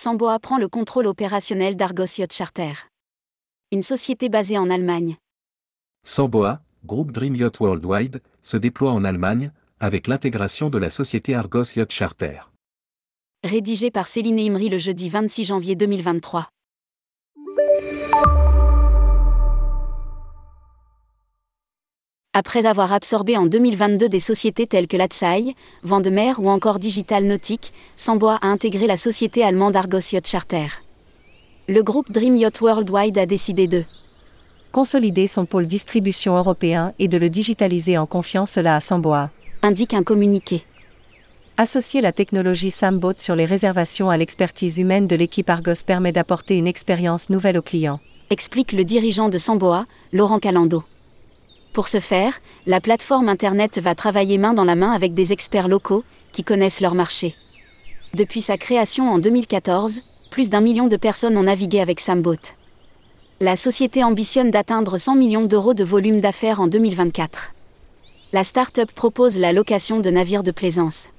Samboa prend le contrôle opérationnel d'Argos Yacht Charter. Une société basée en Allemagne. Samboa, groupe Dream Yacht Worldwide, se déploie en Allemagne, avec l'intégration de la société Argos Yacht Charter. Rédigé par Céline Imri le jeudi 26 janvier 2023. Après avoir absorbé en 2022 des sociétés telles que Latsai, Vandemer ou encore Digital Nautic, Samboa a intégré la société allemande Argos Yacht Charter. Le groupe Dream Yacht Worldwide a décidé de consolider son pôle distribution européen et de le digitaliser en confiant cela à Samboa. indique un communiqué. Associer la technologie Samboat sur les réservations à l'expertise humaine de l'équipe Argos permet d'apporter une expérience nouvelle aux clients. explique le dirigeant de Samboa, Laurent Calando. Pour ce faire, la plateforme Internet va travailler main dans la main avec des experts locaux, qui connaissent leur marché. Depuis sa création en 2014, plus d'un million de personnes ont navigué avec Samboat. La société ambitionne d'atteindre 100 millions d'euros de volume d'affaires en 2024. La start-up propose la location de navires de plaisance.